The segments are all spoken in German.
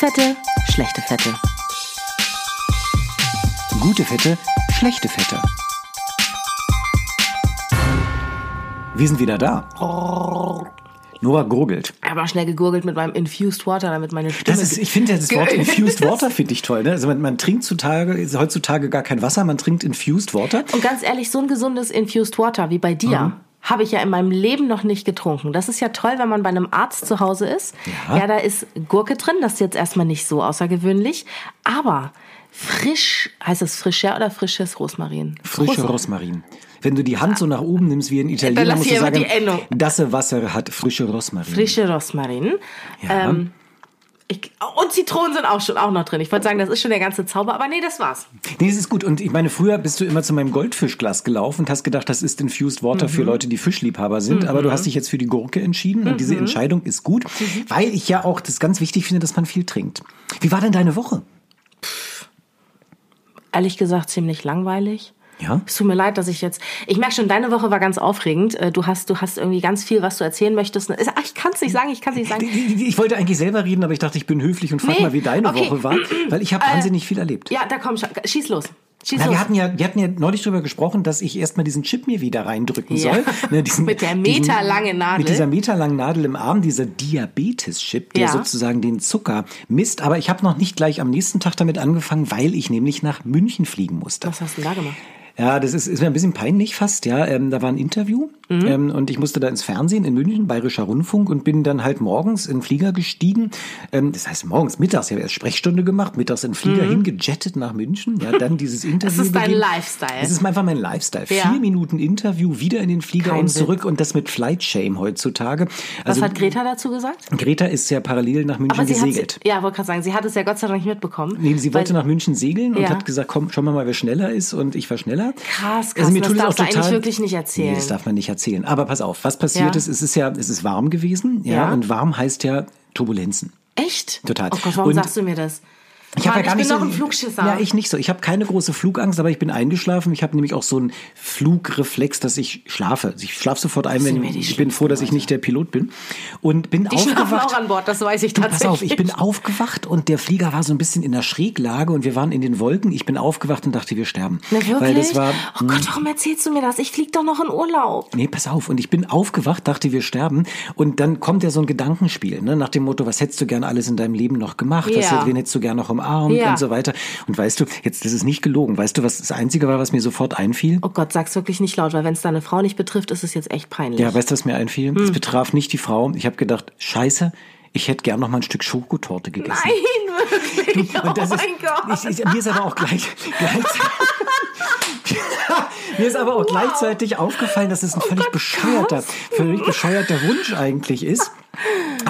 Fette, schlechte Fette. Gute Fette, schlechte Fette. Wir sind wieder da. Nora gurgelt. Aber schnell gegurgelt mit meinem Infused Water, damit meine Stimme. Das ist, ich finde das Wort Infused Water finde ich toll. Ne? Also man, man trinkt zutage, ist heutzutage gar kein Wasser, man trinkt Infused Water. Und ganz ehrlich, so ein gesundes Infused Water wie bei dir. Mhm. Habe ich ja in meinem Leben noch nicht getrunken. Das ist ja toll, wenn man bei einem Arzt zu Hause ist. Ja. Ja, da ist Gurke drin. Das ist jetzt erstmal nicht so außergewöhnlich. Aber frisch, heißt es frischer oder frisches Rosmarin? Frische Ros- Rosmarin. Wenn du die Hand so nach oben nimmst wie Italiener, lass musst du sagen, das Wasser hat frische Rosmarin. Frische Rosmarin. Ja. Ähm, ich, und Zitronen sind auch schon auch noch drin. Ich wollte sagen, das ist schon der ganze Zauber, aber nee, das war's. Nee, das ist gut. Und ich meine, früher bist du immer zu meinem Goldfischglas gelaufen und hast gedacht, das ist Infused Water Mhm. für Leute, die Fischliebhaber sind. Aber du hast dich jetzt für die Gurke entschieden und Mhm. diese Entscheidung ist gut, weil ich ja auch das ganz wichtig finde, dass man viel trinkt. Wie war denn deine Woche? Ehrlich gesagt, ziemlich langweilig. Ja? Es tut mir leid, dass ich jetzt. Ich merke schon, deine Woche war ganz aufregend. Äh, Du hast, du hast irgendwie ganz viel, was du erzählen möchtest. Ach, ich kann es nicht sagen, ich kann es nicht sagen. Ich wollte eigentlich selber reden, aber ich dachte, ich bin höflich und frag Nee, mal, wie deine okay. Woche war, weil ich habe wahnsinnig viel erlebt. Ja, da komm, schieß los. Na, wir hatten ja, wir hatten ja neulich drüber gesprochen, dass ich erstmal diesen Chip mir wieder reindrücken Ja. soll. Ne, diesen, Mit der meterlangen Nadel. Mit dieser meterlangen Nadel im Arm, dieser Diabetes-Chip, der Ja. sozusagen den Zucker misst. Aber ich habe noch nicht gleich am nächsten Tag damit angefangen, weil ich nämlich nach München fliegen musste. was hast du da gemacht? Ja, das ist, ist mir ein bisschen peinlich fast, ja. Ähm, da war ein Interview Mhm. ähm, und ich musste da ins Fernsehen in München, Bayerischer Rundfunk und bin dann halt morgens in den Flieger gestiegen. Ähm, das heißt morgens, mittags, ich habe erst Sprechstunde gemacht, mittags in den Flieger hingejettet nach München, ja, dann dieses Interview Mhm. ist dein. Lifestyle. Das ist einfach mein Lifestyle. Ja. Vier Minuten Interview, wieder in den Flieger Kein und zurück und das mit Flight Shame heutzutage. Was Also hat Greta dazu gesagt? Greta ist ja parallel nach München Aber sie gesegelt. ja, wollte gerade sagen, sie hat es ja Gott sei Dank nicht mitbekommen. Nee, sie wollte nach München segeln und Ja. hat gesagt, komm, schauen wir mal, wer schneller ist. Und ich war schneller. Krass, krass, Also mir das tut auch darfst du total, eigentlich wirklich nicht erzählen. Nee, das darf man nicht erzählen. Aber pass auf, was passiert Ja. ist, es ist ja, es ist warm gewesen. Ja, Ja. und warm heißt ja Turbulenzen. Echt? Total. Oh Gott, warum Und- sagst du mir das? Ich habe Mann, ja gar ich nicht bin so noch ein Flugschisser. Ja, ich nicht so. Ich habe keine große Flugangst, aber ich bin eingeschlafen. Ich habe nämlich auch so einen Flugreflex, dass ich schlafe. Ich schlafe sofort ein, wenn ich bin froh, dass ich nicht der Pilot bin und bin Die schlafen aufgewacht. auch an Bord, das weiß ich Du, tatsächlich. pass auf, ich bin aufgewacht und der Flieger war so ein bisschen in der Schräglage und wir waren in den Wolken. Ich bin aufgewacht und dachte, wir sterben. Na, wirklich? Weil das war, oh Gott, warum erzählst du mir das? Ich flieg doch noch in Urlaub. Nee, pass auf. Und ich bin aufgewacht, dachte, wir sterben. Und dann kommt ja so ein Gedankenspiel, ne? nach dem Motto, was hättest du gern alles in deinem Leben noch gemacht? Was, Ja. wen hättest du gern noch umarmt Ja. und so weiter. Und weißt du, jetzt, das ist nicht gelogen. Weißt du, was das Einzige war, was mir sofort einfiel? Oh Gott, sag's wirklich nicht laut, weil wenn es deine Frau nicht betrifft, ist es jetzt echt peinlich. Ja, weißt du, was mir einfiel? Hm. Es betraf nicht die Frau. Ich habe gedacht, scheiße, ich hätte gern noch mal ein Stück Schokotorte gegessen. Nein, wirklich. Das oh ist, mein Gott. Ich, ich, mir ist aber auch gleich, gleich mir ist aber auch gleichzeitig aufgefallen, dass es ein völlig Gott, bescheuerter, völlig bescheuerter Wunsch eigentlich ist.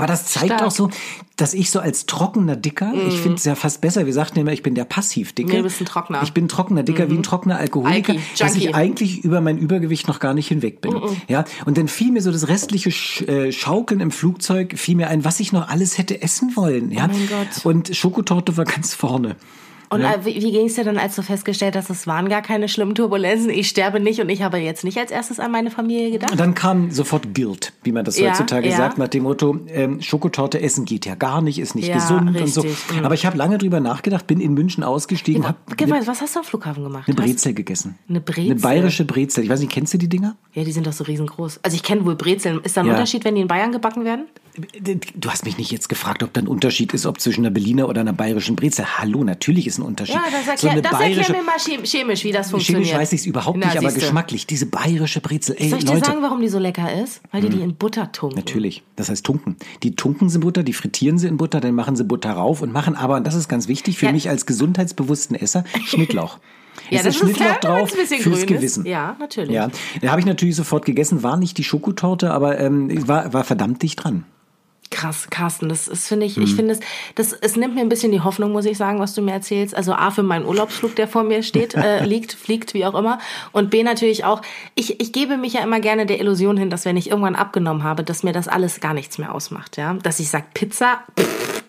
Aber das zeigt Stark. auch so, dass ich so als trockener Dicker, ich finde es ja fast besser, wir sagten immer, ich bin der Passivdicke. Nee, du bist ein Trockener. Ich bin trockener Dicker, wie ein trockener Alkoholiker, Alki, dass ich eigentlich über mein Übergewicht noch gar nicht hinweg bin. Ja, und dann fiel mir so das restliche Sch äh, Schaukeln im Flugzeug, fiel mir ein, was ich noch alles hätte essen wollen. Ja? Oh mein Gott. Und Schokotorte war ganz vorne. Und äh, wie, wie ging es dir dann, als du festgestellt hast, es waren gar keine schlimmen Turbulenzen, ich sterbe nicht und ich habe jetzt nicht als erstes an meine Familie gedacht? Und dann kam sofort Guilt, wie man das Ja, heutzutage ja. sagt, nach dem Motto, ähm, Schokotorte essen geht ja gar nicht, ist nicht Ja, gesund und so. richtig, mhm. Aber ich habe lange drüber nachgedacht, bin in München ausgestiegen, Gib eine mal, was hast du am Flughafen gemacht? ne Was? Brezel gegessen. Eine Brezel? Eine bayerische Brezel. Ich weiß nicht, kennst du die Dinger? Ja, die sind doch so riesengroß. Also ich kenne wohl Brezeln. Ist da ein Ja. Unterschied, wenn die in Bayern gebacken werden? Du hast mich nicht jetzt gefragt, ob da ein Unterschied ist, ob zwischen einer Berliner oder einer bayerischen Brezel. Hallo, natürlich ist ein Unterschied. Ja, das So erklär, eine das bayerische- erklär mir mal chem- chemisch, wie das funktioniert. Chemisch weiß ich es überhaupt Na, nicht, aber siehste. geschmacklich. Diese bayerische Brezel. Ey, Soll ich dir Leute. sagen, warum die so lecker ist? Weil die die in Butter tunken. Natürlich. Das heißt tunken. Die tunken sie in Butter, die frittieren sie in Butter, dann machen sie Butter rauf und machen aber, und das ist ganz wichtig für Ja. mich als gesundheitsbewussten Esser, Schnittlauch. Ja, Es das ist Schnittlauch klar, drauf ein bisschen fürs ist. Gewissen. Ja, natürlich. Ja, da habe ich natürlich sofort gegessen, war nicht die Schokotorte, aber ähm, war, war verdammt dicht dran. Krass, Carsten, das ist, finde ich, Hm. ich finde es, das, es nimmt mir ein bisschen die Hoffnung, muss ich sagen, was du mir erzählst. Also A, für meinen Urlaubsflug, der vor mir steht, äh, liegt, fliegt, wie auch immer. Und B, natürlich auch, ich, ich gebe mich ja immer gerne der Illusion hin, dass wenn ich irgendwann abgenommen habe, dass mir das alles gar nichts mehr ausmacht, ja. Dass ich sage, Pizza, pff,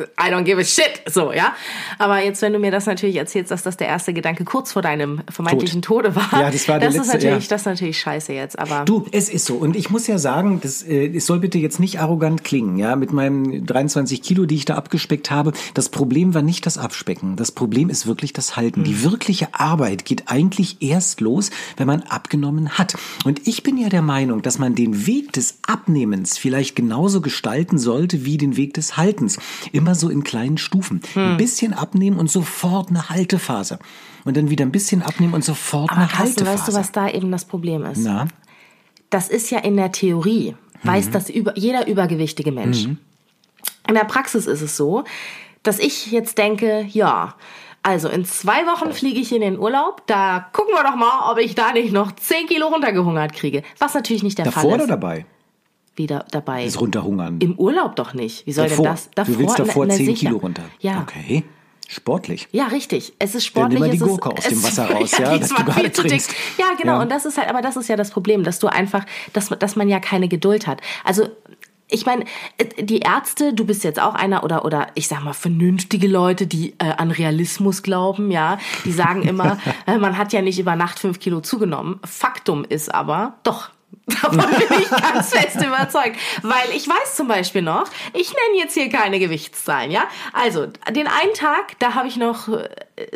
I don't give a shit. So, ja. Aber jetzt, wenn du mir das natürlich erzählst, dass das der erste Gedanke kurz vor deinem vermeintlichen Tot. Tode war. Ja, das war der das letzte, ist natürlich, ja. das ist natürlich scheiße jetzt, aber. Du, es ist so. Und ich muss ja sagen, das, äh, es soll bitte jetzt nicht arrogant klingen, ja, mit meinem 23 Kilo, die ich da abgespeckt habe. Das Problem war nicht das Abspecken. Das Problem ist wirklich das Halten. Die wirkliche Arbeit geht eigentlich erst los, wenn man abgenommen hat. Und ich bin ja der Meinung, dass man den Weg des Abnehmens vielleicht genauso gestalten sollte wie den Weg des Haltens. Immer so in kleinen Stufen. Ein bisschen abnehmen und sofort eine Haltephase. Und dann wieder ein bisschen abnehmen und sofort aber eine Carsten, Haltephase. weißt du, was da eben das Problem ist? Na? Das ist ja in der Theorie, weiß das über, jeder übergewichtige Mensch. In der Praxis ist es so, dass ich jetzt denke, ja, also in zwei Wochen fliege ich in den Urlaub, da gucken wir doch mal, ob ich da nicht noch 10 Kilo runtergehungert kriege. Was natürlich nicht der Davor Fall oder ist. dabei? Wieder dabei. Das Runterhungern. Im Urlaub doch nicht. Wie soll davor. denn das? Davor, du willst davor na, na, 10 sicher. Kilo runter. Ja. Okay. Sportlich. Ja, richtig. Es ist Dann sportlich. nimm mal die es ist- Gurke aus dem Wasser raus, ja, die dass du viel zu dick. Ja, genau. Ja. Und das ist halt, aber das ist ja das Problem, dass du einfach, dass, dass man ja keine Geduld hat. Also, ich meine, die Ärzte, du bist jetzt auch einer oder oder ich sag mal vernünftige Leute, die äh, an Realismus glauben, ja, die sagen immer, äh, man hat ja nicht über Nacht fünf Kilo zugenommen. Faktum ist aber, doch, Davon bin ich ganz fest überzeugt. Weil ich weiß zum Beispiel noch, ich nenne jetzt hier keine Gewichtszahlen, ja? Also, den einen Tag, da habe ich noch äh,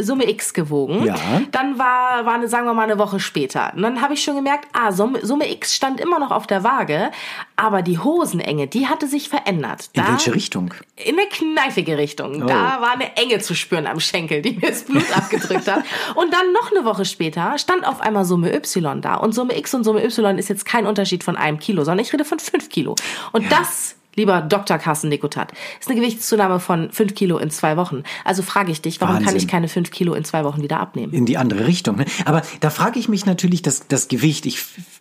Summe X gewogen. Ja. Dann war, war eine, sagen wir mal, eine Woche später. Und dann habe ich schon gemerkt, ah, Summe, Summe X stand immer noch auf der Waage, aber die Hosenenge, die hatte sich verändert. In Da- welche Richtung? in eine kneifige Richtung. Oh. Da war eine Enge zu spüren am Schenkel, die mir das Blut abgedrückt hat. Und dann noch eine Woche später stand auf einmal Summe Y da. Und Summe X und Summe Y ist jetzt kein Unterschied von einem Kilo, sondern ich rede von fünf Kilo. Und das, lieber Dr. Carsten Nikotat, ist eine Gewichtszunahme von fünf Kilo in zwei Wochen. Also frage ich dich, warum kann Wahnsinn. ich keine fünf Kilo in zwei Wochen wieder abnehmen? In die andere Richtung. Ne? Aber da frage ich mich natürlich, das, das Gewicht. Ich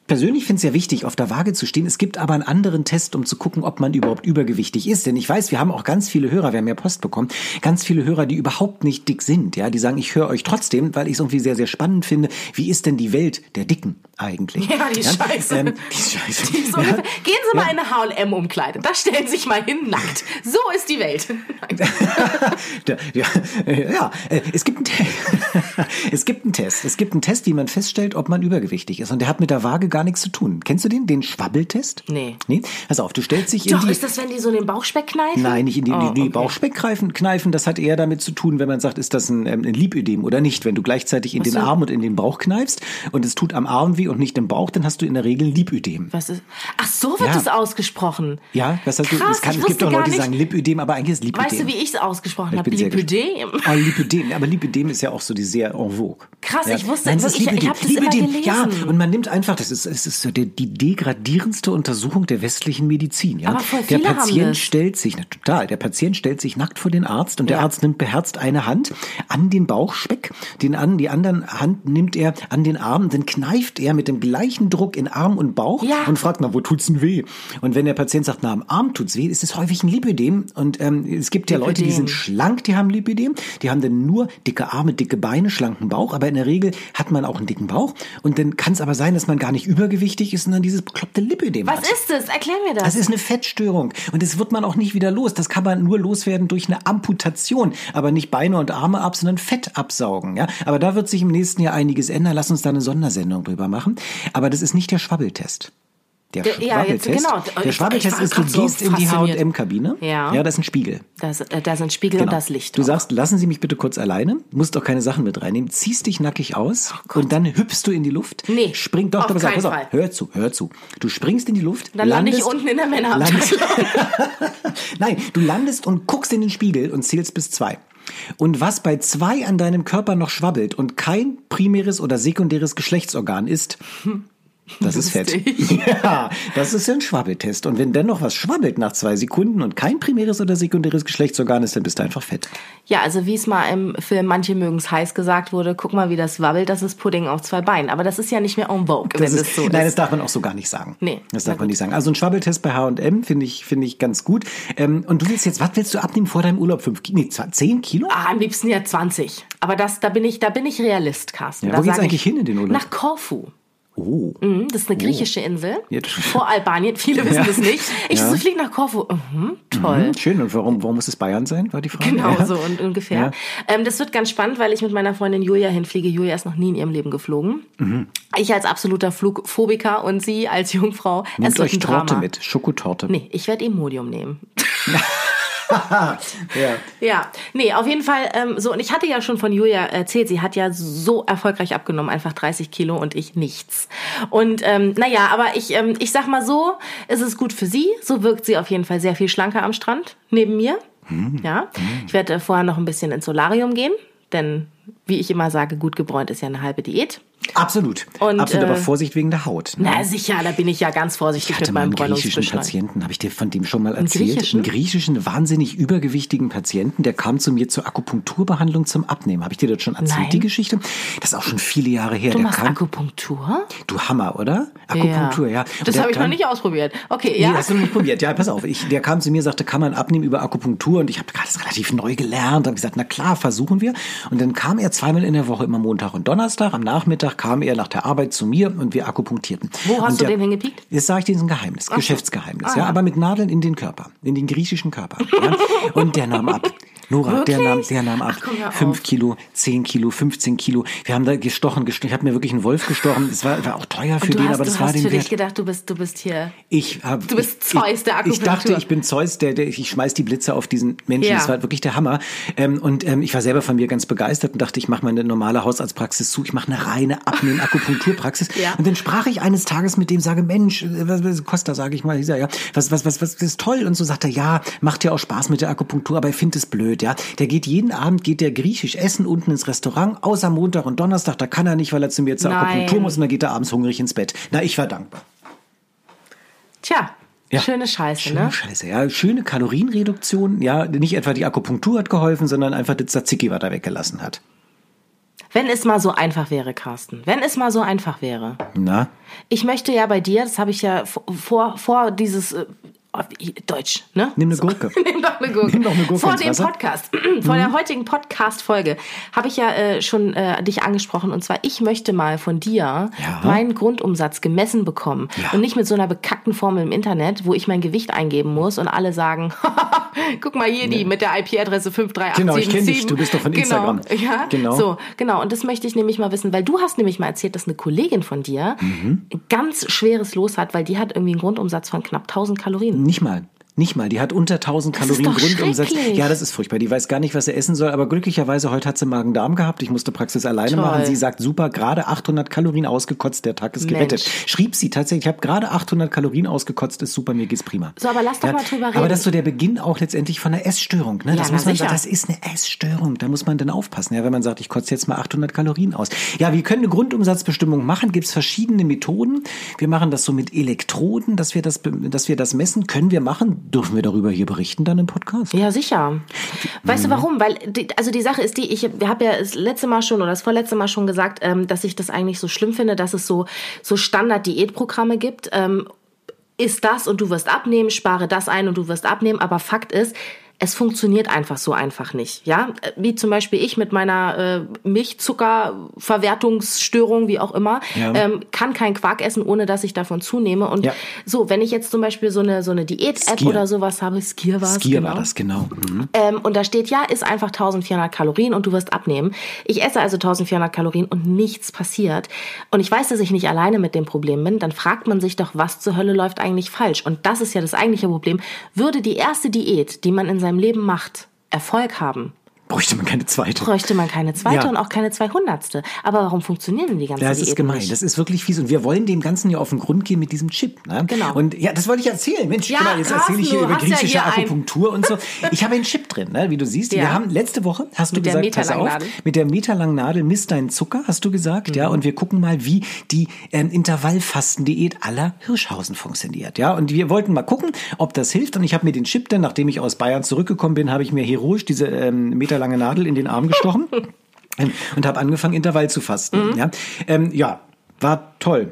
persönlich finde es ja wichtig, auf der Waage zu stehen. Es gibt aber einen anderen Test, um zu gucken, ob man überhaupt übergewichtig ist. Denn ich weiß, wir haben auch ganz viele Hörer, wir haben ja Post bekommen, ganz viele Hörer, die überhaupt nicht dick sind. Ja, die sagen, ich höre euch trotzdem, weil ich es irgendwie sehr, sehr spannend finde. Wie ist denn die Welt der Dicken eigentlich? Ja, die ist scheiße. Ähm, die scheiße. Die so Ja. Gehen Sie mal in eine H&M-Umkleide. Da stellen Sie sich mal hin, nackt. So ist die Welt. Ja, ja, äh, ja, es gibt, einen Te- es gibt einen Test. Es gibt einen Test, wie man feststellt, ob man übergewichtig ist. Und der hat mit der Waage gar nichts zu tun. Kennst du den? Den Schwabbeltest? Nee. Nee? Pass auf, du stellst dich in Doch, die... ist das, wenn die so in den Bauchspeck kneifen? Nein, nicht in die, Oh, die, okay. Bauchspeckkneifen. Kneifen, das hat eher damit zu tun, wenn man sagt, ist das ein, ähm, ein Lipödem oder nicht. Wenn du gleichzeitig in den so. Arm und in den Bauch kneifst und es tut am Arm weh und nicht im Bauch, dann hast du in der Regel ein Lipödem. Was ist? Ach, so wird Ja. es ausgesprochen. Ja, was hast du? Krass, es, kann, ich es gibt doch Leute, die nicht- sagen Lipödem, aber eigentlich ist Lipödem. Weißt du, wie ich es ausgesprochen habe? Lipödem. Oh, Lipödem. Aber Lipödem ist ja auch so die sehr en vogue. Krass, ja. ich wusste- Nein, das ist ich- ich Lipödem. hab das immer Lipödem. Ja, gelesen. und man nimmt einfach, das ist, es ist so die, die degradierendste Untersuchung der westlichen Medizin. Ja? Aber voll der Patient stellt sich, na, total, der Patient stellt sich nackt vor den Arzt und der Arzt nimmt beherzt eine Hand an den Bauchspeck, den an, die anderen Hand nimmt er an den Arm, dann kneift er mit dem gleichen Druck in Arm und Bauch Ja. und fragt, na, wo tut's denn weh? Und wenn der Patient sagt, na, am Arm tut's weh, ist es häufig ein Lipödem. Und ähm, es gibt ja Leute, die Lipödem. sind schlank, die haben Lipödem. Die haben dann nur dicke Arme, dicke Beine, schlanken Bauch. Aber in der Regel hat man auch einen dicken Bauch. Und dann kann es aber sein, dass man gar nicht übergewichtig ist, sondern dieses bekloppte Lipödem Was hat. ist das? Erklär mir das. Das ist eine Fettstörung und das wird man auch nicht wieder los. Das kann man nur loswerden durch eine Amputation, aber nicht Beine und Arme ab, sondern Fett absaugen. Ja, aber da wird sich im nächsten Jahr einiges ändern. Lass uns da eine Sondersendung drüber machen. Aber das ist nicht der Schwabbeltest. Der, Der- ja, jetzt Schwabbeltest. genau. Der Schwabbeltest ist, du grad so gehst in die. H&M-Kabine. Ja. Ja, das ist ein Spiegel. Das, äh, da sind Spiegel und das Licht. Du drauf. sagst, lassen Sie mich bitte kurz alleine, musst auch keine Sachen mit reinnehmen, ziehst dich nackig aus und dann hüpfst du in die Luft. Oh Nee, Spring doch, auf doch, auf, Fall. hör zu, hör zu. Du springst in die Luft, Dann lande ich landest- unten in der Männerabteilung. landest- Nein, du landest und guckst in den Spiegel und zählst bis zwei. Und was bei zwei an deinem Körper noch schwabbelt und kein primäres oder sekundäres Geschlechtsorgan ist, das ist Fett. Ja, das ist ein Schwabbeltest. Und wenn dennoch was schwabbelt nach zwei Sekunden und kein primäres oder sekundäres Geschlechtsorgan ist, dann bist du einfach fett. Ja, also wie es mal im Film Manche mögen's heiß gesagt wurde, guck mal, wie das wabbelt, das ist Pudding auf zwei Beinen. Aber das ist ja nicht mehr en vogue, Das wenn ist, das so nein, ist. das darf man auch so gar nicht sagen. Nee, Das darf man nicht sagen. Also ein Schwabbeltest bei H&M finde ich, finde ich ganz gut. Ähm, und du willst jetzt, was willst du abnehmen vor deinem Urlaub? Fünf, nee, zehn Kilo? Ah, am liebsten ja 20. Aber das, da bin ich, da bin ich Realist, Carsten. Ja, da wo geht's sag eigentlich ich, hin in den Urlaub? Nach Korfu. Oh. Mhm, Das ist eine griechische Insel Jetzt- vor Albanien. Viele wissen Ja. das nicht. Ich Ja. so fliege nach Korfu. Mhm, toll. Hm, schön. Und warum, warum muss es Bayern sein, war die Frage? Genau Ja. so und ungefähr. Ähm, das wird ganz spannend, weil ich mit meiner Freundin Julia hinfliege. Julia ist noch nie in ihrem Leben geflogen. Mhm. Ich als absoluter Flugphobiker und sie als Jungfrau. Nehmt es euch Torte mit, Schokotorte. Nee, ich werde Imodium nehmen. Ja. Ja, nee, auf jeden Fall ähm, so. Und ich hatte ja schon von Julia erzählt, sie hat ja so erfolgreich abgenommen, einfach 30 Kilo und ich nichts. Und ähm, naja, aber ich, ähm, ich sag mal so, es ist gut für sie. So wirkt sie auf jeden Fall sehr viel schlanker am Strand neben mir. Ja, ich werde vorher noch ein bisschen ins Solarium gehen, denn wie ich immer sage, gut gebräunt ist ja eine halbe Diät. Absolut. Und, Absolut, aber äh, Vorsicht wegen der Haut. ne? Na sicher, da bin ich ja ganz Ich vorsichtig hatte mit meinem einen griechischen. Patienten, habe ich dir von dem schon mal erzählt? griechischen? Einen griechischen, wahnsinnig übergewichtigen Patienten, der kam zu mir zur Akupunkturbehandlung zum Abnehmen. Habe ich dir das schon erzählt, Nein. die Geschichte? Das ist auch schon viele Jahre her. Du der machst kam, Akupunktur? du Hammer, oder? Akupunktur, ja. Und Das habe ich noch nicht ausprobiert. Okay, Ja. ja. Nee, hast du noch nicht probiert. Ja, pass auf. Ich, der kam zu mir, sagte, kann man abnehmen über Akupunktur? Und ich habe gerade das relativ neu gelernt. habe gesagt, na klar, versuchen wir. Und dann kam er zweimal in der Woche, immer Montag und Donnerstag. Am Nachmittag kam er nach der Arbeit zu mir und wir akupunktierten. Wo hast und du den hingepiekt? Das sage ich dir, ist ein Geheimnis, Geschäftsgeheimnis. Ah, ja, ja. aber mit Nadeln in den Körper, in den griechischen Körper. Ja? Und der nahm ab. Nora, der Wirklich? nahm, der nahm ab. Ach, komm, Fünf. Kilo, zehn Kilo, 15 Kilo. Wir haben da gestochen, gestochen. Ich habe mir wirklich einen Wolf gestochen. Es war, war auch teuer für du den, hast, aber das du war hast den für dich wert. gedacht, du bist, du bist hier. Ich hab, Du bist ich, Zeus der ich, ich dachte, Akupunktur. ich bin Zeus, der, der ich schmeiß die Blitze auf diesen Menschen. Ja. Das war wirklich der Hammer. Ähm, und ähm, ich war selber von mir ganz begeistert und dachte, ich mache meine normale Hausarztpraxis zu. Ich mache eine reine Abnehmen-Akupunkturpraxis. Ja. Und dann sprach ich eines Tages mit dem, sage, Mensch, äh, was, was Costa, sage ich mal, dieser, ja, was, was, was, was ist toll? Und so sagt er, ja, macht ja auch Spaß mit der Akupunktur, aber ich finde es blöd, ja. Der geht jeden Abend, geht der griechisch essen unten ins Restaurant, außer Montag und Donnerstag, da kann er nicht, weil er zu mir zur. Akupunktur muss und dann geht er abends hungrig ins Bett. Na, ich war dankbar. Tja, Ja. schöne Scheiße, Schöne ne? Scheiße, ja. Schöne Kalorienreduktion. Ja, nicht etwa die Akupunktur hat geholfen, sondern einfach das Tzatziki, was er weggelassen hat. Wenn es mal so einfach wäre, Carsten. Wenn es mal so einfach wäre. Na? Ich möchte ja bei dir, das habe ich ja vor, vor dieses äh, Deutsch, ne? Nimm eine Gurke. Nimm doch eine Gurke. Nimm doch eine Gurke Vor dem Wasser. Podcast, vor der heutigen Podcast-Folge habe ich ja äh, schon äh, dich angesprochen. Und zwar, ich möchte mal von dir Ja. meinen Grundumsatz gemessen bekommen. Ja. Und nicht mit so einer bekackten Formel im Internet, wo ich mein Gewicht eingeben muss und alle sagen, guck mal hier die mit der IP-Adresse 53877. Genau, ich kenn dich. Du bist doch von genau. Instagram. Ja, Genau. So, genau. Und das möchte ich nämlich mal wissen, weil du hast nämlich mal erzählt, dass eine Kollegin von dir Mhm. ganz schweres Los hat, weil die hat irgendwie einen Grundumsatz von knapp 1000 Kalorien. Nicht mal. Nicht mal. Die hat unter 1000 Das ist Kalorien Grundumsatz. Ja, das ist furchtbar. Die weiß gar nicht, was sie essen soll. Aber glücklicherweise heute hat sie Magen-Darm gehabt. Ich musste Praxis alleine Toll. machen. Sie sagt, super, gerade 800 Kalorien ausgekotzt. Der Tag ist gerettet. Mensch. Schrieb sie tatsächlich, ich habe gerade 800 Kalorien ausgekotzt. Ist super, mir geht's prima. So, aber lass doch mal drüber Aber reden. das ist so der Beginn auch letztendlich von einer Essstörung. Ne? Ja, das na muss man sicher. das ist eine Essstörung. Da muss man dann aufpassen. Ja, wenn man sagt, ich kotze jetzt mal 800 Kalorien aus. Ja, wir können eine Grundumsatzbestimmung machen. Gibt es verschiedene Methoden. Wir machen das so mit Elektroden, dass wir das, dass wir das messen. Können wir machen? Dürfen wir darüber hier berichten dann im Podcast? Ja, sicher. Weißt Mhm. du warum? Weil, die, also die Sache ist die, ich habe ja das letzte Mal schon oder das vorletzte Mal schon gesagt, ähm, dass ich das eigentlich so schlimm finde, dass es so, so Standard-Diätprogramme gibt. Ähm, ist das und du wirst abnehmen, spare das ein und du wirst abnehmen. Aber Fakt ist, es funktioniert einfach so einfach nicht. Ja, wie zum Beispiel ich mit meiner äh, Milchzuckerverwertungsstörung, wie auch immer, Ja. ähm, kann kein Quark essen, ohne dass ich davon zunehme. Und Ja. so, wenn ich jetzt zum Beispiel so eine so eine Diät-App oder sowas habe, Skier war es, Skier genau. war das, genau. Mhm. Ähm, und da steht, ja, ist einfach 1400 Kalorien und du wirst abnehmen. Ich esse also 1400 Kalorien und nichts passiert. Und ich weiß, dass ich nicht alleine mit dem Problem bin. Dann fragt man sich doch, was zur Hölle läuft eigentlich falsch? Und das ist ja das eigentliche Problem. Würde die erste Diät, die man in seinem Leben macht, Erfolg haben, Bräuchte man keine zweite. bräuchte man keine zweite Ja. und auch keine zweihundertste. Aber warum funktionieren denn die ganzen Ja, das Diäten ist gemein. nicht? Das ist wirklich fies. Und wir wollen dem Ganzen ja auf den Grund gehen mit diesem Chip. Ne? Genau. Und ja, das wollte ich erzählen. Mensch, Ja, mal, jetzt Carsten, erzähle ich hier du über hast ja griechische hier Akupunktur und so. Ich habe einen Chip drin, ne? wie du siehst. Ja. Wir haben letzte Woche, hast du Mit der gesagt, pass auf, mit der meterlangen Nadel misst deinen Zucker, hast du gesagt. Mhm. Ja, und wir gucken mal, wie die ähm, Intervallfastendiät aller Hirschhausen funktioniert. Ja, und wir wollten mal gucken, ob das hilft. Und ich habe mir den Chip dann, nachdem ich aus Bayern zurückgekommen bin, habe ich mir heroisch diese ähm, meterlange Nadel in den Arm gestochen. Und habe angefangen, Intervall zu fasten. Mhm. Ja, ähm, ja, war toll.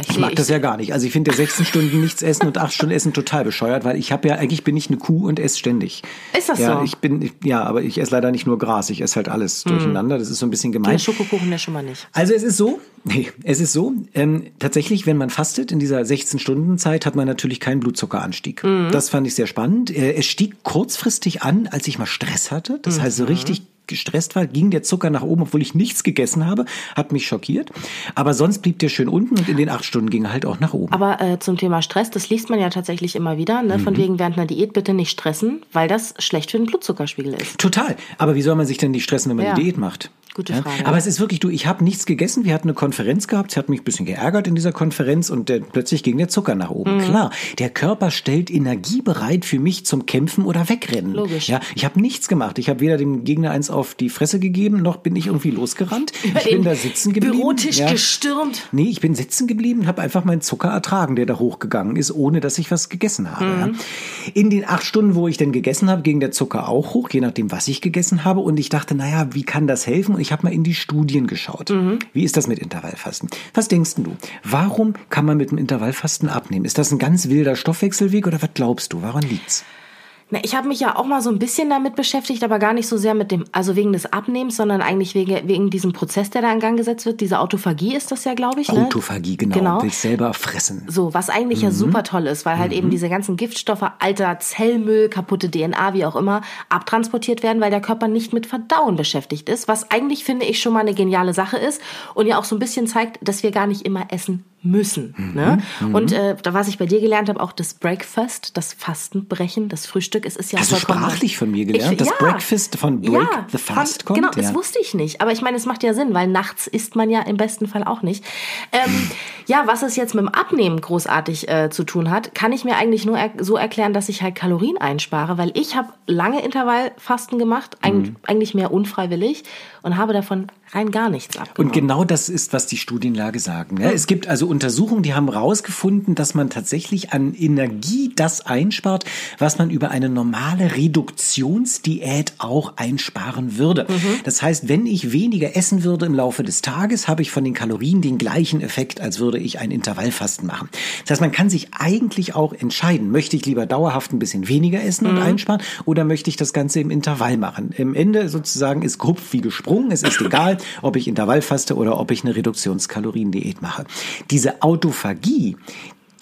Ich, ich mag das ja gar nicht. Also ich finde ja 16 Stunden nichts essen und 8 Stunden essen total bescheuert, weil ich habe ja, eigentlich bin ich eine Kuh und esse ständig. Ist das ja, so? Ich bin, ja, aber ich esse leider nicht nur Gras, ich esse halt alles Mhm. durcheinander. Das ist so ein bisschen gemein. Den Schokokuchen ja schon mal nicht. Also es ist so, nee, es ist so, ähm, tatsächlich, wenn man fastet in dieser 16-Stunden-Zeit, hat man natürlich keinen Blutzuckeranstieg. Mhm. Das fand ich sehr spannend. Äh, es stieg kurzfristig an, als ich mal Stress hatte. Das heißt, so richtig gestresst war, ging der Zucker nach oben, obwohl ich nichts gegessen habe. Hat mich schockiert. Aber sonst blieb der schön unten und in den acht Stunden ging er halt auch nach oben. Aber äh, zum Thema Stress, das liest man ja tatsächlich immer wieder, ne? Mhm. von wegen während einer Diät bitte nicht stressen, weil das schlecht für den Blutzuckerspiegel ist. Total. Aber wie soll man sich denn nicht stressen, wenn man Ja. eine Diät macht? Gute Frage. Aber es ist wirklich, du, ich habe nichts gegessen. Wir hatten eine Konferenz gehabt. Sie hat mich ein bisschen geärgert in dieser Konferenz und der, plötzlich ging der Zucker nach oben. Mhm. Klar, der Körper stellt Energie bereit für mich zum Kämpfen oder Wegrennen. Logisch. Ja, ich habe nichts gemacht. Ich habe weder dem Gegner eins auf die Fresse gegeben, noch bin ich irgendwie losgerannt. Ich bin da sitzen geblieben. Bürotisch ja. gestürmt. Nee, ich bin sitzen geblieben, habe einfach meinen Zucker ertragen, der da hochgegangen ist, ohne dass ich was gegessen habe. Ja. In den acht Stunden, wo ich denn gegessen habe, ging der Zucker auch hoch, je nachdem, was ich gegessen habe. Und ich dachte, naja, wie kann das helfen? Und ich habe mal in die Studien geschaut. Wie ist das mit Intervallfasten? Was denkst du? Warum kann man mit dem Intervallfasten abnehmen? Ist das ein ganz wilder Stoffwechselweg oder was glaubst du? Woran liegt's? Na, ich habe mich ja auch mal so ein bisschen damit beschäftigt, aber gar nicht so sehr mit dem, also wegen des Abnehmens, sondern eigentlich wegen, wegen diesem Prozess, der da in Gang gesetzt wird. Diese Autophagie ist das ja, glaube ich. Ne? Autophagie, genau. Genau. Will ich selber fressen. So, was eigentlich ja super toll ist, weil halt eben diese ganzen Giftstoffe, alter Zellmüll, kaputte DNA, wie auch immer, abtransportiert werden, weil der Körper nicht mit Verdauen beschäftigt ist, was eigentlich, finde ich, schon mal eine geniale Sache ist und ja auch so ein bisschen zeigt, dass wir gar nicht immer essen müssen. Ne? Und äh, da, was ich bei dir gelernt habe, auch das Breakfast, das Fastenbrechen, das Frühstück, es ist ja Hast du sprachlich von mir gelernt, Ich- dass ja. Breakfast von Break ja, the Fast kommt? Genau, ja. das wusste ich nicht. Aber ich meine, es macht ja Sinn, weil nachts isst man ja im besten Fall auch nicht. Ähm, ja, was es jetzt mit dem Abnehmen großartig äh, zu tun hat, kann ich mir eigentlich nur er so erklären, dass ich halt Kalorien einspare, weil ich habe lange Intervallfasten gemacht, eig Mhm. eigentlich mehr unfreiwillig und habe davon rein gar nichts abgenommen. Und genau das ist, was die Studienlage sagen. Ja, es gibt also Untersuchungen, die haben herausgefunden, dass man tatsächlich an Energie das einspart, was man über eine normale Reduktionsdiät auch einsparen würde. Das heißt, wenn ich weniger essen würde im Laufe des Tages, habe ich von den Kalorien den gleichen Effekt, als würde ich ein Intervallfasten machen. Das heißt, man kann sich eigentlich auch entscheiden, möchte ich lieber dauerhaft ein bisschen weniger essen und einsparen oder möchte ich das Ganze im Intervall machen. Im Ende sozusagen ist Grupf wie gesprungen. Es ist egal, ob ich Intervall faste oder ob ich eine Reduktionskaloriendiät mache. Diese Autophagie,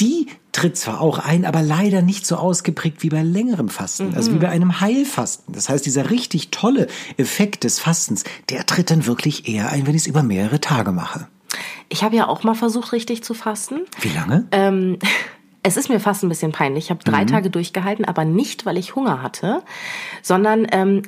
die tritt zwar auch ein, aber leider nicht so ausgeprägt wie bei längerem Fasten, also wie bei einem Heilfasten. Das heißt, dieser richtig tolle Effekt des Fastens, der tritt dann wirklich eher ein, wenn ich es über mehrere Tage mache. ich habe ja auch mal versucht, richtig zu fasten. Wie lange? Ähm, es ist mir fast ein bisschen peinlich. Ich habe drei Mhm. Tage durchgehalten, aber nicht, weil ich Hunger hatte, sondern ähm,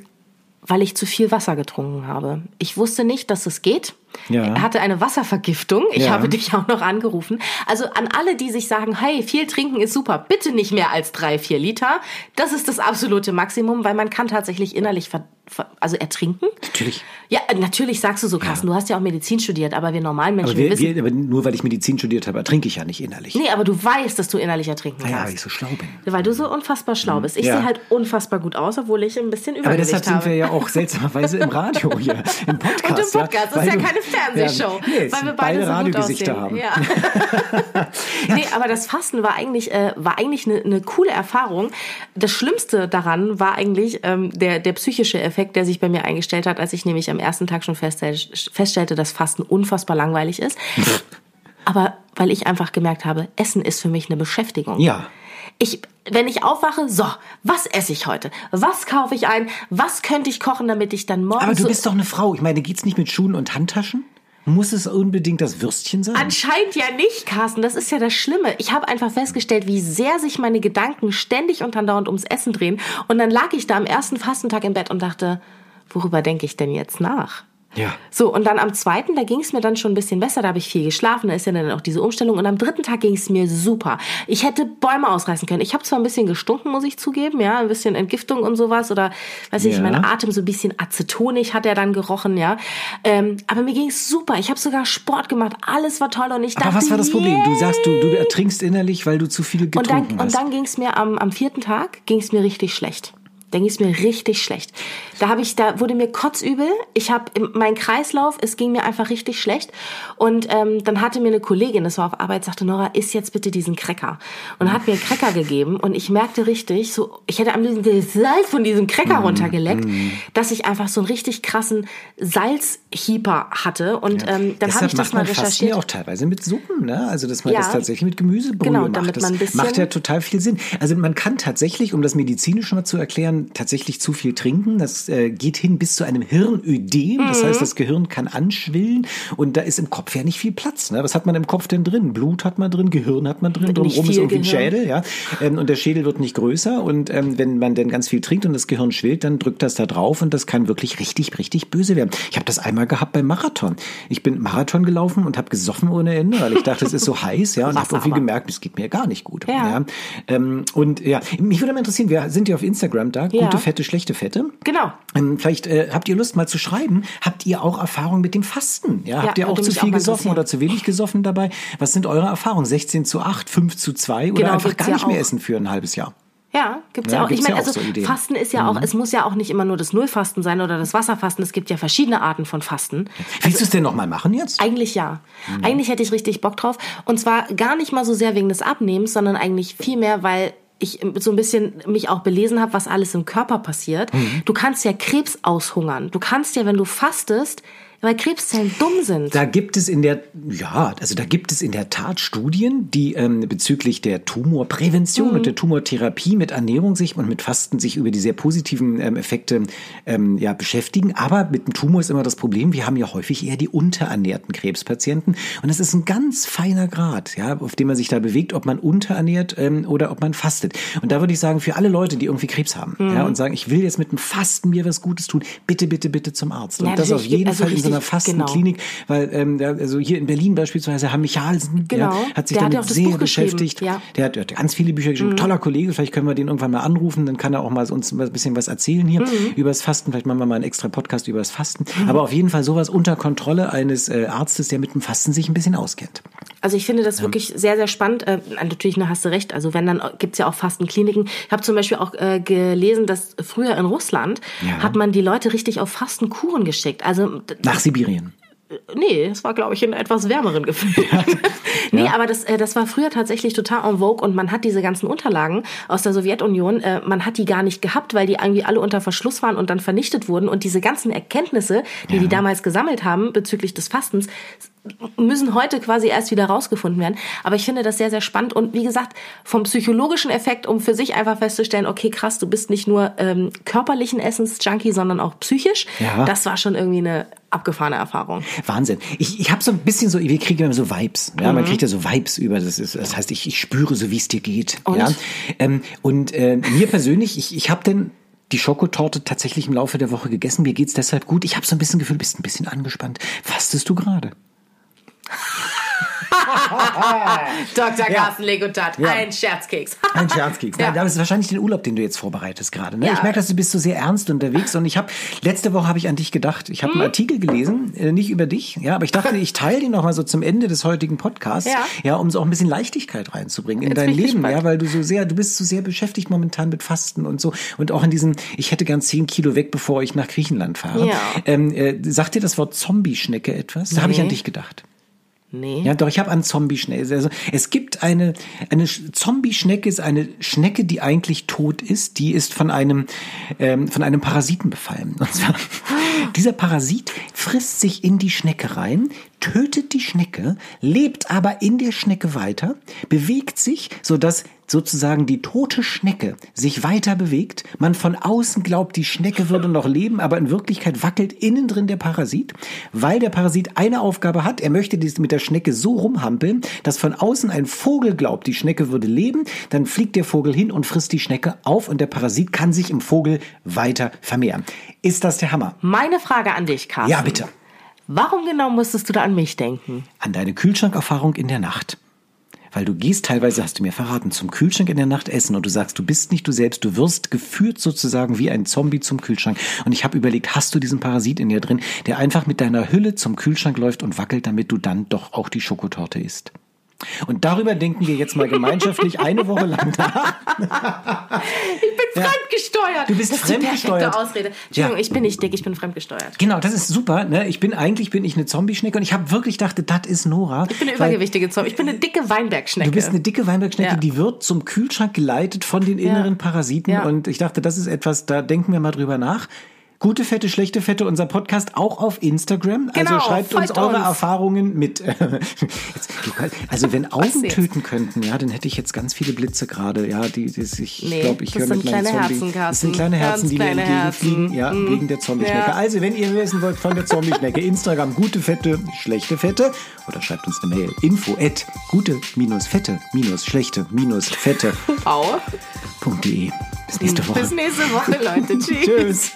weil ich zu viel Wasser getrunken habe. Ich wusste nicht, dass es geht. Ja. Er hatte eine Wasservergiftung. Ich Ja. habe dich auch noch angerufen. Also an alle, die sich sagen, hey, viel trinken ist super, bitte nicht mehr als drei, vier Liter. Das ist das absolute Maximum, weil man kann tatsächlich innerlich ver also ertrinken. Natürlich. Ja, natürlich sagst du so, Carsten. Du hast ja auch Medizin studiert, aber wir normalen Menschen Aber, wir, wissen. wir, aber nur weil ich Medizin studiert habe, ertrinke ich ja nicht innerlich. nee, aber du weißt, dass du innerlich ertrinken kannst. weil ich so schlau bin. Weil du so unfassbar schlau bist. Ich Ja. sehe halt unfassbar gut aus, obwohl ich ein bisschen Aber Übergewicht deshalb sind habe. wir ja auch seltsamerweise im Radio hier, im Podcast. Und im Podcast, ja, das ist ja keine Fernsehshow, Ja, nee, weil wir sind beide, so gut Radiogesichter aussehen. haben. Ja. nee, aber das Fasten war eigentlich, äh, war eigentlich eine, eine coole Erfahrung. Das Schlimmste daran war eigentlich ähm, der, der psychische Effekt, der sich bei mir eingestellt hat, als ich nämlich am ersten Tag schon feststell, feststellte, dass Fasten unfassbar langweilig ist. aber weil ich einfach gemerkt habe, Essen ist für mich eine Beschäftigung. Ja. Ich, wenn ich aufwache, so, was esse ich heute? Was kaufe ich ein? Was könnte ich kochen, damit ich dann morgen Aber du so bist doch eine Frau. Ich meine, geht's nicht mit Schuhen und Handtaschen? Muss es unbedingt das Würstchen sein? Anscheinend ja nicht, Carsten. Das ist ja das Schlimme. Ich habe einfach festgestellt, wie sehr sich meine Gedanken ständig und andauernd ums Essen drehen. Und dann lag ich da am ersten Fastentag im Bett und dachte, worüber denke ich denn jetzt nach? Ja. So, und dann am zweiten, da ging es mir dann schon ein bisschen besser, da habe ich viel geschlafen, da ist ja dann auch diese Umstellung. Und am dritten Tag ging es mir super. Ich hätte Bäume ausreißen können. Ich habe zwar ein bisschen gestunken, muss ich zugeben, ja, ein bisschen Entgiftung und sowas. Oder weiß ich, Ja. mein Atem so ein bisschen acetonig hat er dann gerochen, ja. Ähm, aber mir ging es super. Ich habe sogar Sport gemacht, alles war toll und ich dachte, Aber was war das Problem? Du sagst, du, du ertrinkst innerlich, weil du zu viel und getrunken dann, und hast. dann ging es mir am, am vierten Tag ging es mir richtig schlecht. Da ging es mir richtig schlecht. Da habe ich, da wurde mir kotzübel. Ich habe mein Kreislauf, es ging mir einfach richtig schlecht. Und ähm, dann hatte mir eine Kollegin, das war auf Arbeit, sagte Nora, iss jetzt bitte diesen Cracker. Und hat mir einen Cracker gegeben und ich merkte richtig, so, ich hätte am liebsten das Salz von diesem Cracker mm, runtergeleckt, mm. dass ich einfach so einen richtig krassen Salzhieper hatte. Und ja. ähm, dann habe ich das mal recherchiert. Auch teilweise mit Suppen, ne? Also dass man ja. das tatsächlich mit Gemüsebrühe genau, macht. Damit man ein bisschen macht ja total viel Sinn. Also man kann tatsächlich, um das medizinisch mal zu erklären, tatsächlich zu viel trinken. Das äh, geht hin bis zu einem Hirnödem. Das mhm. heißt, das Gehirn kann anschwillen und da ist im Kopf ja nicht viel Platz. Ne? Was hat man im Kopf denn drin? Blut hat man drin, Gehirn hat man drin, drumherum ist irgendwie ein Schädel, ja. Ähm, und der Schädel wird nicht größer und ähm, wenn man dann ganz viel trinkt und das Gehirn schwillt, dann drückt das da drauf und das kann wirklich richtig, richtig böse werden. Ich habe das einmal gehabt beim Marathon. Ich bin Marathon gelaufen und habe gesoffen ohne Ende, weil ich dachte, es ist so heiß, ja, und habe irgendwie gemerkt, es geht mir gar nicht gut. Ja. ja. Ähm, und ja, mich würde mal interessieren, wir sind ja auf Instagram da, ja. gute Fette, schlechte Fette. Genau. Ähm, vielleicht äh, habt ihr Lust mal zu schreiben, habt ihr auch Erfahrung mit dem Fasten? Ja, habt ja, ihr auch zu viel auch gesoffen oder zu wenig gesoffen dabei? Was sind eure Erfahrungen? 16 zu 8, 5 zu 2 oder genau, einfach gar nicht mehr essen für ein halbes Jahr? Ja, gibt's ja, ja auch. Ich meine, ja also so Fasten ist ja auch, mhm. es muss ja auch nicht immer nur das Nullfasten sein oder das Wasserfasten. Es gibt ja verschiedene Arten von Fasten. Willst also, du es denn nochmal machen jetzt? Eigentlich ja. Mhm. Eigentlich hätte ich richtig Bock drauf. Und zwar gar nicht mal so sehr wegen des Abnehmens, sondern eigentlich viel mehr, weil ich so ein bisschen mich auch belesen habe, was alles im Körper passiert. Mhm. Du kannst ja Krebs aushungern. Du kannst ja, wenn du fastest, weil Krebszellen dumm sind. Da gibt es in der, ja, also da gibt es in der Tat Studien, die ähm, bezüglich der Tumorprävention mhm. und der Tumortherapie mit Ernährung sich und mit Fasten sich über die sehr positiven ähm, Effekte ähm, ja, beschäftigen. Aber mit dem Tumor ist immer das Problem, wir haben ja häufig eher die unterernährten Krebspatienten. Und es ist ein ganz feiner Grad, ja, auf dem man sich da bewegt, ob man unterernährt ähm, oder ob man fastet. Und da würde ich sagen, für alle Leute, die irgendwie Krebs haben mhm. ja, und sagen, ich will jetzt mit dem Fasten mir was Gutes tun, bitte, bitte, bitte zum Arzt. Und ja, das auf jeden also Fall so einer Fastenklinik, genau. weil ähm, also hier in Berlin beispielsweise Herr Michalsen genau. ja, hat sich der damit hat sehr beschäftigt. Ja. Der, hat, der hat ganz viele Bücher geschrieben, mhm. toller Kollege, vielleicht können wir den irgendwann mal anrufen, dann kann er auch mal uns ein bisschen was erzählen hier mhm. über das Fasten, vielleicht machen wir mal einen extra Podcast über das Fasten, mhm. aber auf jeden Fall sowas unter Kontrolle eines äh, Arztes, der mit dem Fasten sich ein bisschen auskennt. Also ich finde das wirklich sehr, sehr spannend. Äh, natürlich, ne, hast du recht. Also wenn, dann gibt's ja auch Fastenkliniken. Ich habe zum Beispiel auch äh, gelesen, dass früher in Russland ja. hat man die Leute richtig auf Fastenkuren geschickt. Also nach Sibirien. Nee, es war, glaube ich, in etwas wärmeren Gefühlen. Ja. nee, ja. aber das, äh, das war früher tatsächlich total en vogue und man hat diese ganzen Unterlagen aus der Sowjetunion, äh, man hat die gar nicht gehabt, weil die irgendwie alle unter Verschluss waren und dann vernichtet wurden. Und diese ganzen Erkenntnisse, die ja. die damals gesammelt haben bezüglich des Fastens, müssen heute quasi erst wieder rausgefunden werden. Aber ich finde das sehr, sehr spannend. Und wie gesagt, vom psychologischen Effekt, um für sich einfach festzustellen, okay, krass, du bist nicht nur ähm, körperlichen Essensjunkie, sondern auch psychisch. Ja. Das war schon irgendwie eine abgefahrene Erfahrung. Wahnsinn. Ich, ich habe so ein bisschen so, wir kriegen immer so Vibes. Ja, mhm. man kriegt ja so Vibes über. Das, ist, das heißt, ich, ich spüre so, wie es dir geht. Und, ja? ähm, und äh, mir persönlich, ich, ich habe denn die Schokotorte tatsächlich im Laufe der Woche gegessen. Mir geht's deshalb gut. Ich habe so ein bisschen Gefühl, du bist ein bisschen angespannt. Fastest du gerade? Dr. Carsten ja. Legotat, ja. ein Scherzkeks. ein Scherzkeks. Ja. das ist wahrscheinlich den Urlaub, den du jetzt vorbereitest gerade. Ne? Ja. Ich merke, dass du bist so sehr ernst unterwegs und ich habe letzte Woche habe ich an dich gedacht. Ich habe hm. einen Artikel gelesen, äh, nicht über dich, ja, aber ich dachte, ich teile den noch mal so zum Ende des heutigen Podcasts, ja, ja um so auch ein bisschen Leichtigkeit reinzubringen in jetzt dein Leben, ja, weil du so sehr, du bist so sehr beschäftigt momentan mit Fasten und so und auch in diesem, ich hätte gern zehn Kilo weg, bevor ich nach Griechenland fahre. Ja. Ähm, äh, sagt dir das Wort Zombie-Schnecke etwas? Da habe ich an dich gedacht. Nee. Ja, doch, ich habe an Zombie-Schnecke. Also, es gibt eine, eine Zombie-Schnecke ist eine Schnecke, die eigentlich tot ist. Die ist von einem, ähm, von einem Parasiten befallen. Und zwar, dieser Parasit frisst sich in die Schnecke rein, tötet die Schnecke, lebt aber in der Schnecke weiter, bewegt sich, so dass sozusagen die tote Schnecke sich weiter bewegt, man von außen glaubt, die Schnecke würde noch leben, aber in Wirklichkeit wackelt innen drin der Parasit, weil der Parasit eine Aufgabe hat, er möchte dies mit der Schnecke so rumhampeln, dass von außen ein Vogel glaubt, die Schnecke würde leben, dann fliegt der Vogel hin und frisst die Schnecke auf und der Parasit kann sich im Vogel weiter vermehren. Ist das der Hammer? Meine Frage an dich, Carsten. Ja, bitte. Warum genau musstest du da an mich denken? An deine Kühlschrankerfahrung in der Nacht. Weil du gehst teilweise, hast du mir verraten, zum Kühlschrank in der Nacht essen und du sagst, du bist nicht du selbst, du wirst geführt sozusagen wie ein Zombie zum Kühlschrank. Und ich habe überlegt, hast du diesen Parasit in dir drin, der einfach mit deiner Hülle zum Kühlschrank läuft und wackelt, damit du dann doch auch die Schokotorte isst? Und darüber denken wir jetzt mal gemeinschaftlich eine Woche lang nach. ich bin ja. fremdgesteuert. Du bist das fremdgesteuert. Ausrede. Entschuldigung, ja. ich bin nicht dick, ich bin fremdgesteuert. Genau, das ist super. Ne? Ich bin eigentlich bin ich eine Zombie-Schnecke und ich habe wirklich gedacht, das ist Nora. Ich bin eine übergewichtige Zombie. Ich bin eine dicke Weinbergschnecke. Du bist eine dicke Weinbergschnecke, ja. die wird zum Kühlschrank geleitet von den inneren Parasiten. Und ich dachte, das ist etwas, da denken wir mal drüber nach. Gute Fette, schlechte Fette, unser Podcast auch auf Instagram. Also genau, schreibt uns eure uns. Erfahrungen mit. also wenn Augen töten könnten, ja, dann hätte ich jetzt ganz viele Blitze gerade. Ja, die, die ich nee, glaube, ich höre mit meinen Zombie. Das sind kleine Herzen, die mir entgegenfliegen, ja, mm. wegen der Zombie-Schnecke. Ja. Also wenn ihr wissen wollt von der Zombie-Schnecke, Instagram gute Fette, schlechte Fette oder schreibt uns eine Mail info at gute minus fette minus schlechte minus fette. Wow. .de. Bis nächste Woche. Bis nächste Woche, Leute. Tschüss. Tschüss.